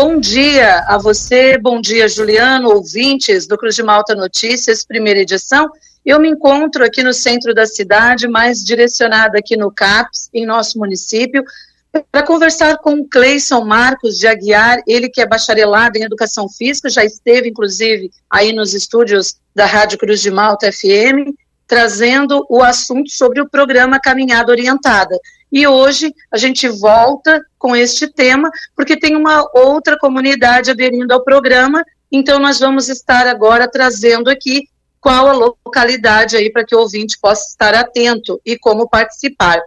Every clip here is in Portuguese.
Bom dia a você, bom dia, Juliano, ouvintes do Cruz de Malta Notícias, primeira edição. Eu me encontro aqui no centro da cidade, mais direcionada aqui no CAPS, em nosso município, para conversar com o Cleison Marcos de Aguiar, ele que é bacharelado em Educação Física, já esteve, inclusive, aí nos estúdios da Rádio Cruz de Malta FM, trazendo o assunto sobre o programa Caminhada Orientada. E hoje a gente volta com este tema, porque tem uma outra comunidade aderindo ao programa, então nós vamos estar agora trazendo aqui qual a localidade aí para que o ouvinte possa estar atento e como participar.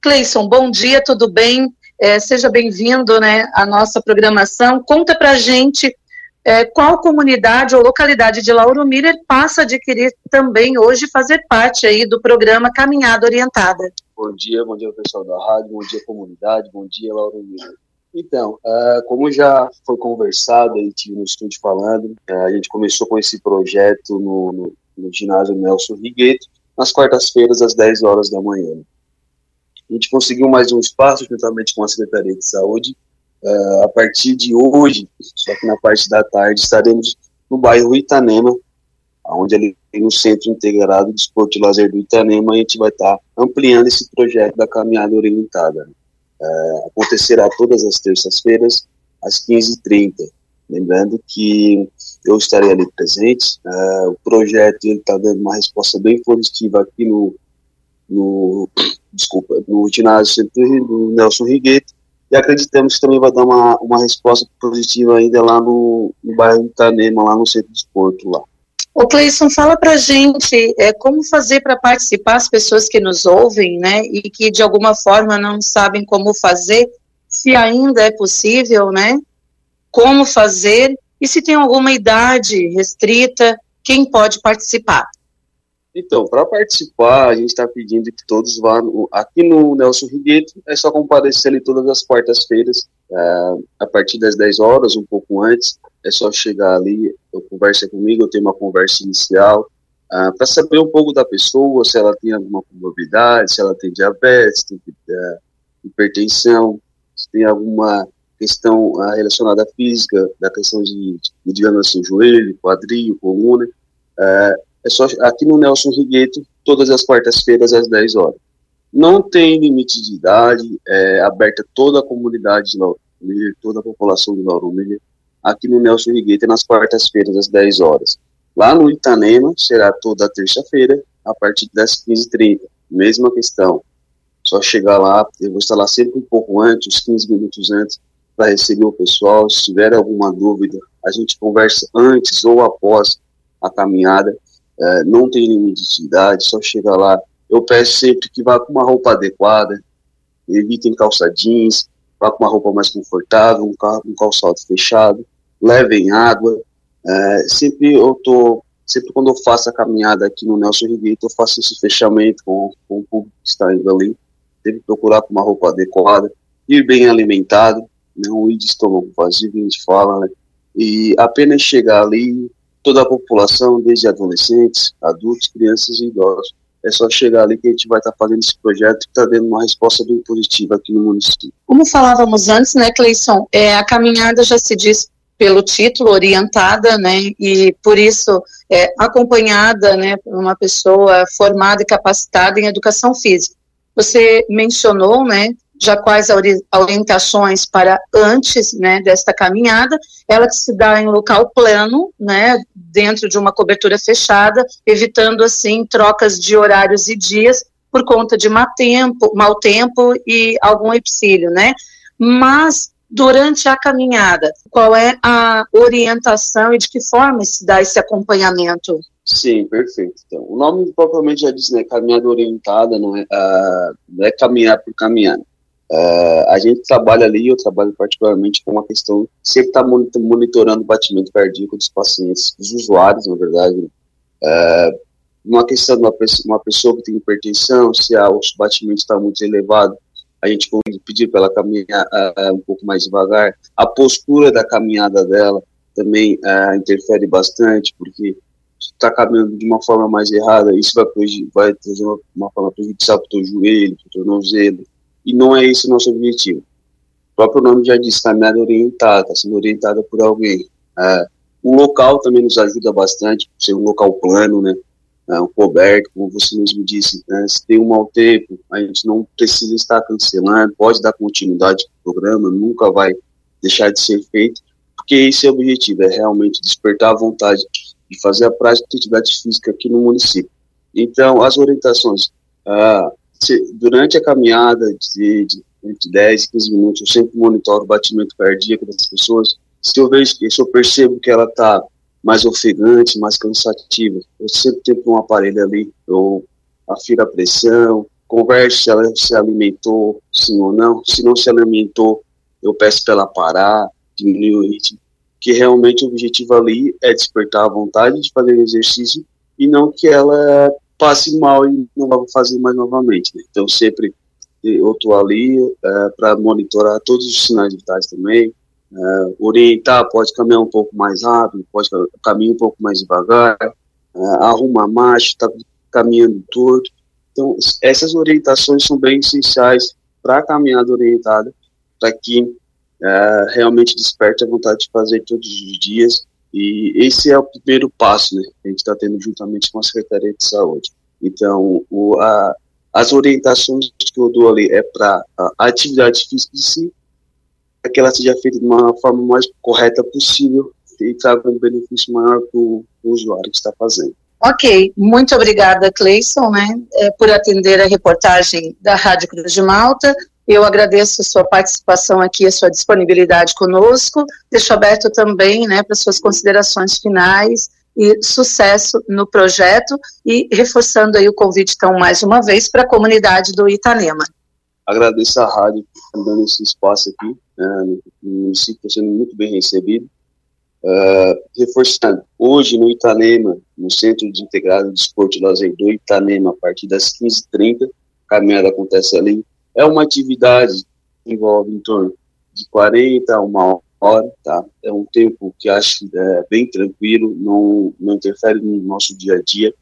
Cleison, bom dia, tudo bem? É, seja bem-vindo né, à nossa programação. Conta para gente é, qual comunidade ou localidade de Lauro Miller passa a adquirir também hoje fazer parte aí do programa Caminhada Orientada. Bom dia, bom dia pessoal da rádio, bom dia comunidade, bom dia Lauro Miller. Então, uh, como já foi conversado aí tive no estúdio falando, uh, a gente começou com esse projeto no, no, no ginásio Nelson Rigueto, nas quartas-feiras às 10 horas da manhã. A gente conseguiu mais um espaço juntamente com a Secretaria de Saúde Uh, a partir de hoje, só que na parte da tarde, estaremos no bairro Itanema, onde ali no Centro Integrado de Esporte e Lazer do Itanema, a gente vai estar ampliando esse projeto da caminhada orientada. Uh, acontecerá todas as terças-feiras, às 15h30. Lembrando que eu estarei ali presente. Uh, o projeto está dando uma resposta bem positiva aqui no, no desculpa, no ginásio do Nelson Riguete, e acreditamos que também vai dar uma, uma resposta positiva ainda lá no, no bairro Itanema, lá no centro de esporte lá. O Cleison, fala pra gente é, como fazer para participar as pessoas que nos ouvem, né, e que de alguma forma não sabem como fazer, se ainda é possível, né, como fazer, e se tem alguma idade restrita, quem pode participar? Então, para participar, a gente está pedindo que todos vão. Aqui no Nelson Rigueto, é só comparecer ali todas as quartas-feiras, é, a partir das 10 horas, um pouco antes. É só chegar ali, conversa comigo, eu tenho uma conversa inicial, é, para saber um pouco da pessoa, se ela tem alguma comorbidade, se ela tem diabetes, tem é, hipertensão, se tem alguma questão é, relacionada à física, da questão de, de digamos assim, joelho, quadril, coluna. É, é só aqui no Nelson Rigueto, todas as quartas-feiras às 10 horas. Não tem limite de idade, é aberta toda a comunidade de Lauro Miller, toda a população de Lauro Miller, aqui no Nelson Rigueto, nas quartas-feiras às 10 horas. Lá no Itanema, será toda terça-feira, a partir das 15h30. Mesma questão. Só chegar lá, eu vou estar lá sempre um pouco antes, uns 15 minutos antes, para receber o pessoal. Se tiver alguma dúvida, a gente conversa antes ou após a caminhada é, não tem limite de idade, só chega lá. Eu peço sempre que vá com uma roupa adequada, evitem calça jeans, vá com uma roupa mais confortável, um, carro, um calçado fechado, levem água. É, sempre eu tô, sempre quando eu faço a caminhada aqui no Nelson Rigueito, eu faço esse fechamento com, com o público que está indo ali. Tem que procurar uma roupa adequada, ir bem alimentado, não ir de estômago vazio, que a gente fala, né? E apenas chegar ali, toda a população, desde adolescentes, adultos, crianças e idosos. É só chegar ali que a gente vai estar tá fazendo esse projeto e está dando uma resposta bem positiva aqui no município. Como falávamos antes, né, Cleison, é, a caminhada já se diz pelo título, orientada, né, e por isso é, acompanhada, né, por uma pessoa formada e capacitada em educação física. Você mencionou, né, já quais orientações para antes né, desta caminhada, ela que se dá em local plano, né, dentro de uma cobertura fechada, evitando assim trocas de horários e dias por conta de mau tempo, mau tempo e algum epsílio, né? Mas durante a caminhada, qual é a orientação e de que forma se dá esse acompanhamento? Sim, perfeito. Então, o nome propriamente já diz, né, caminhada orientada, não é, uh, não é caminhar por caminhar. Uh, a gente trabalha ali, eu trabalho particularmente com uma questão, sempre está monitorando o batimento cardíaco dos pacientes, dos usuários, na verdade. Uh, uma questão de uma, uma, pessoa que tem hipertensão, se a, o batimento está muito elevado, a gente pedir para ela caminhar uh, um pouco mais devagar. A postura da caminhada dela também interfere bastante, porque está caminhando de uma forma mais errada, isso vai, vai trazer uma, uma forma prejudicial para o teu joelho, para o tornozelo, e não é esse o nosso objetivo. próprio nome já diz, caminhada orientada, está sendo orientada por alguém. É, o local também nos ajuda bastante, ser um local plano, né? É, um coberto, como você mesmo disse, né? se tem um mau tempo, a gente não precisa estar cancelando, pode dar continuidade ao programa, nunca vai deixar de ser feito, porque esse é o objetivo, é realmente despertar a vontade de fazer a prática de atividade física aqui no município. Então, as orientações, ah, se, durante a caminhada de, de entre 10 e 15 minutos, eu sempre monitoro o batimento cardíaco das pessoas. Se eu vejo, se eu percebo que ela está mais ofegante, mais cansativa, eu sempre tenho um aparelho ali, eu afiro a pressão, converso se ela se alimentou, sim ou não. Se não se alimentou, eu peço para ela parar, diminuir o ritmo. Que realmente o objetivo ali é despertar a vontade de fazer exercício e não que ela passe mal e não vá fazer mais novamente. Né? Então, sempre eu estou ali é, para monitorar todos os sinais vitais também, é, orientar, pode caminhar um pouco mais rápido, pode caminhar um pouco mais devagar, é, arruma a marcha, está caminhando torto. Então, essas orientações são bem essenciais para a caminhada orientada, para que é, realmente desperte a vontade de fazer todos os dias. E esse é o primeiro passo, né? Que a gente está tendo juntamente com a Secretaria de Saúde. Então, o, a, as orientações que eu dou ali é para atividade física em si, para que ela seja feita de uma forma mais correta possível e traga um benefício maior para o usuário que está fazendo. Ok, muito obrigada, Cleison, né, é, por atender a reportagem da Rádio Cruz de Malta. Eu agradeço a sua participação aqui, a sua disponibilidade conosco. Deixo aberto também, né, para suas considerações finais e sucesso no projeto e reforçando aí o convite, então, mais uma vez, para a comunidade do Itanema. Agradeço a rádio por dando esse espaço aqui, né, no município sendo muito bem recebido. Uh, reforçando, hoje no Itanema, no Centro de Integrado de Esporte e Lazer do Itanema, a partir das 15h30, a caminhada acontece ali. É uma atividade que envolve em torno de 40 a uma hora, tá? É um tempo que acho é, bem tranquilo, não, não interfere no nosso dia a dia.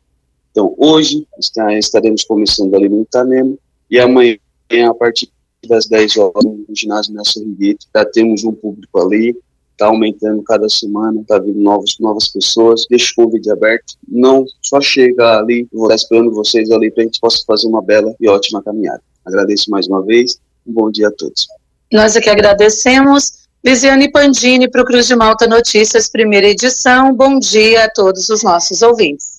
Então, hoje está, estaremos começando ali no Itanema e amanhã, a partir das 10 horas, no ginásio Nelson Rigueto, já temos um público ali, está aumentando cada semana, está vindo novos, novas pessoas. Deixo o convite aberto. Não só chegar ali, vou estar esperando vocês ali para a gente possa fazer uma bela e ótima caminhada. Agradeço mais uma vez. Um bom dia a todos. Nós aqui agradecemos. Lisiane Pandini para o Cruz de Malta Notícias, primeira edição. Bom dia a todos os nossos ouvintes.